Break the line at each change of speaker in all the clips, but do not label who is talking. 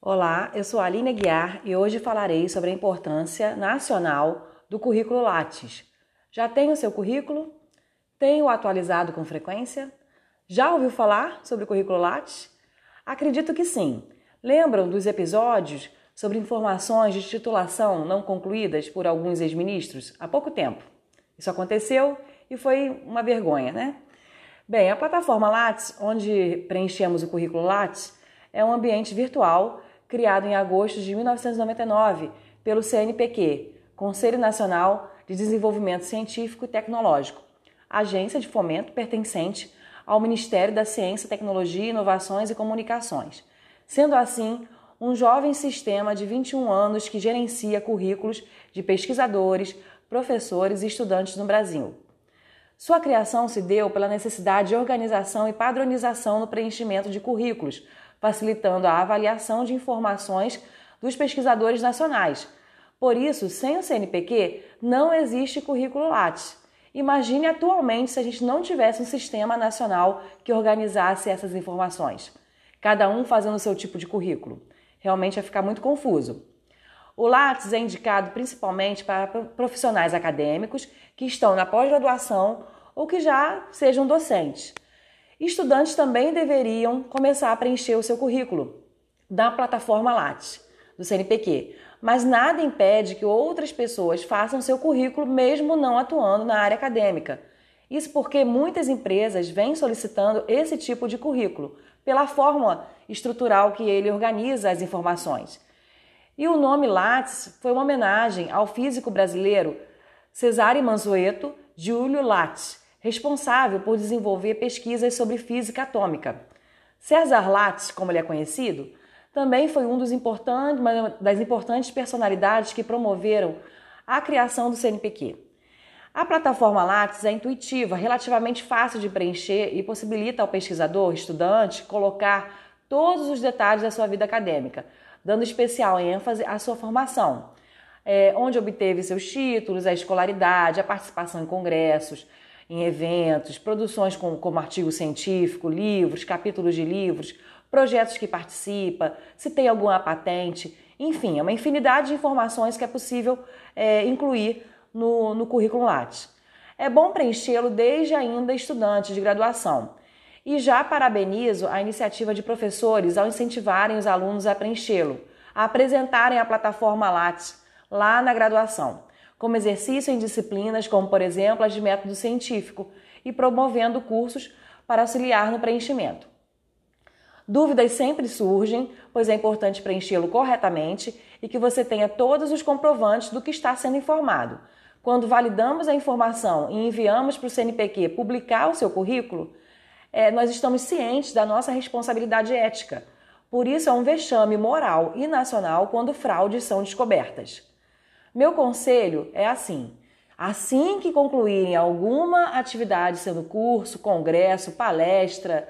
Olá, eu sou a Aline Guiar e hoje falarei sobre a importância nacional do currículo Lattes. Já tem o seu currículo? Tem o atualizado com frequência? Já ouviu falar sobre o currículo Lattes? Acredito que sim. Lembram dos episódios sobre informações de titulação não concluídas por alguns ex-ministros há pouco tempo? Isso aconteceu e foi uma vergonha, né? Bem, a plataforma Lattes, onde preenchemos o currículo Lattes, é um ambiente virtual criado em agosto de 1999 pelo CNPq, Conselho Nacional de Desenvolvimento Científico e Tecnológico, agência de fomento pertencente ao Ministério da Ciência, Tecnologia, Inovações e Comunicações. Sendo assim, um jovem sistema de 21 anos que gerencia currículos de pesquisadores, professores e estudantes no Brasil. Sua criação se deu pela necessidade de organização e padronização no preenchimento de currículos, facilitando a avaliação de informações dos pesquisadores nacionais. Por isso, sem o CNPq, não existe currículo Lattes. Imagine atualmente se a gente não tivesse um sistema nacional que organizasse essas informações, cada um fazendo o seu tipo de currículo. Realmente vai ficar muito confuso. O Lattes é indicado principalmente para profissionais acadêmicos que estão na pós-graduação ou que já sejam docentes. Estudantes também deveriam começar a preencher o seu currículo da plataforma Lattes, do CNPq, mas nada impede que outras pessoas façam seu currículo mesmo não atuando na área acadêmica. Isso porque muitas empresas vêm solicitando esse tipo de currículo, pela forma estrutural que ele organiza as informações. E o nome Lattes foi uma homenagem ao físico brasileiro Cesare Mansueto Giulio Lattes, responsável por desenvolver pesquisas sobre física atômica. César Lattes, como ele é conhecido, também foi um dos importantes, das importantes personalidades que promoveram a criação do CNPq. A plataforma Lattes é intuitiva, relativamente fácil de preencher e possibilita ao pesquisador, estudante, colocar todos os detalhes da sua vida acadêmica, dando especial ênfase à sua formação, é, onde obteve seus títulos, a escolaridade, a participação em congressos, em eventos, produções como, como artigo científico, livros, capítulos de livros, projetos que participa, se tem alguma patente, enfim, é uma infinidade de informações que é possível é, incluir no, no currículo Lattes. É bom preenchê-lo desde ainda estudante de graduação. E já parabenizo a iniciativa de professores ao incentivarem os alunos a preenchê-lo, a apresentarem a plataforma Lattes lá na graduação como exercício em disciplinas como, por exemplo, as de método científico, e promovendo cursos para auxiliar no preenchimento. Dúvidas sempre surgem, pois é importante preenchê-lo corretamente e que você tenha todos os comprovantes do que está sendo informado. Quando validamos a informação e enviamos para o CNPq publicar o seu currículo, é, nós estamos cientes da nossa responsabilidade ética. Por isso, é um vexame moral e nacional quando fraudes são descobertas. Meu conselho é assim: assim que concluírem alguma atividade, sendo curso, congresso, palestra,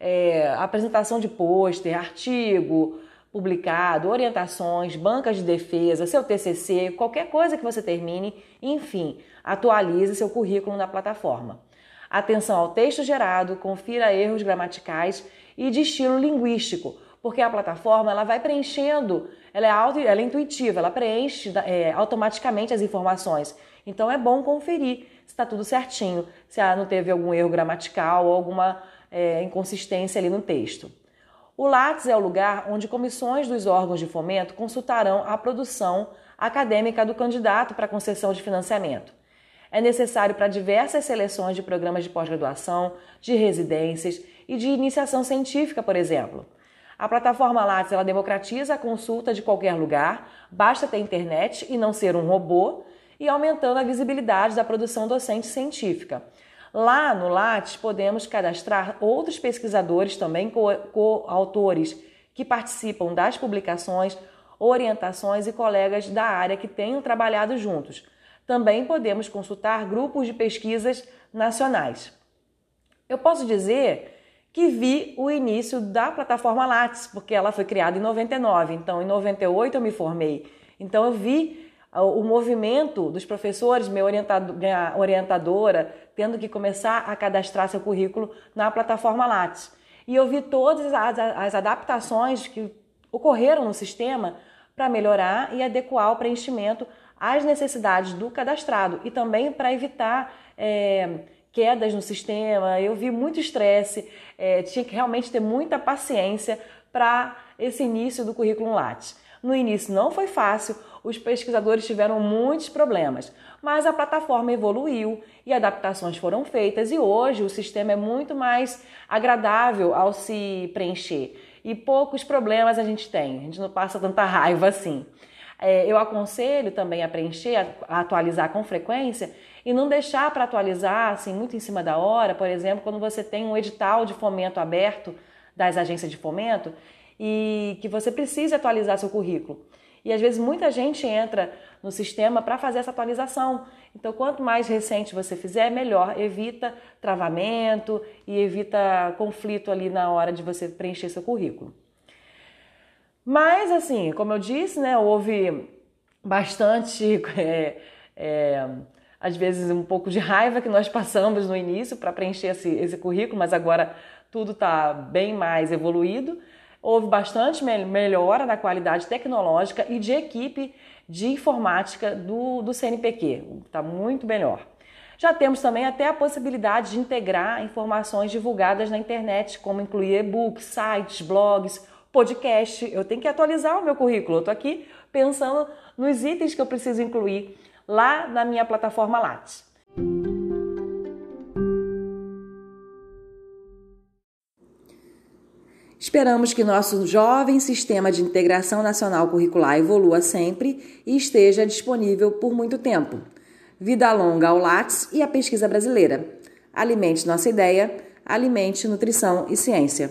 é, apresentação de pôster, artigo publicado, orientações, bancas de defesa, seu TCC, qualquer coisa que você termine, enfim, atualize seu currículo na plataforma. Atenção ao texto gerado, confira erros gramaticais e de estilo linguístico porque a plataforma ela vai preenchendo, ela é, auto, ela é intuitiva, ela preenche é, automaticamente as informações. Então é bom conferir se está tudo certinho, se não teve algum erro gramatical ou alguma é, inconsistência ali no texto. O Lattes é o lugar onde comissões dos órgãos de fomento consultarão a produção acadêmica do candidato para concessão de financiamento. É necessário para diversas seleções de programas de pós-graduação, de residências e de iniciação científica, por exemplo. A plataforma Lattes ela democratiza a consulta de qualquer lugar, basta ter internet e não ser um robô, e aumentando a visibilidade da produção docente científica. Lá no Lattes podemos cadastrar outros pesquisadores também, coautores que participam das publicações, orientações e colegas da área que tenham trabalhado juntos. Também podemos consultar grupos de pesquisas nacionais. Eu posso dizer que vi o início da plataforma Lattes, porque ela foi criada em 99, então em 98 eu me formei. Então eu vi o movimento dos professores, minha, orientadora tendo que começar a cadastrar seu currículo na plataforma Lattes. E eu vi todas as, as adaptações que ocorreram no sistema para melhorar e adequar o preenchimento às necessidades do cadastrado e também para evitar é, quedas no sistema. Eu vi muito estresse, é, tinha que realmente ter muita paciência para esse início do currículo Lattes. No início não foi fácil, os pesquisadores tiveram muitos problemas, mas a plataforma evoluiu e adaptações foram feitas e hoje o sistema é muito mais agradável ao se preencher e poucos problemas a gente tem, a gente não passa tanta raiva assim. É, eu aconselho também a preencher, a atualizar com frequência e não deixar para atualizar assim muito em cima da hora, por exemplo, quando você tem um edital de fomento aberto das agências de fomento e que você precisa atualizar seu currículo. E às vezes muita gente entra no sistema para fazer essa atualização. Então, quanto mais recente você fizer, melhor. Evita travamento e evita conflito ali na hora de você preencher seu currículo. Mas, assim, como eu disse, né, houve bastante, é, é, às vezes, um pouco de raiva que nós passamos no início para preencher esse, esse currículo, mas agora tudo está bem mais evoluído. Houve bastante melhora na qualidade tecnológica e de equipe de informática do, do CNPq, está muito melhor. Já temos também até a possibilidade de integrar informações divulgadas na internet, como incluir e-books, sites, blogs, podcast. Eu tenho que atualizar o meu currículo. Eu estou aqui pensando nos itens que eu preciso incluir lá na minha plataforma Lattes. Esperamos que nosso jovem sistema de integração nacional curricular evolua sempre e esteja disponível por muito tempo. Vida longa ao Lattes e à pesquisa brasileira. Alimente nossa ideia, alimente nutrição e ciência.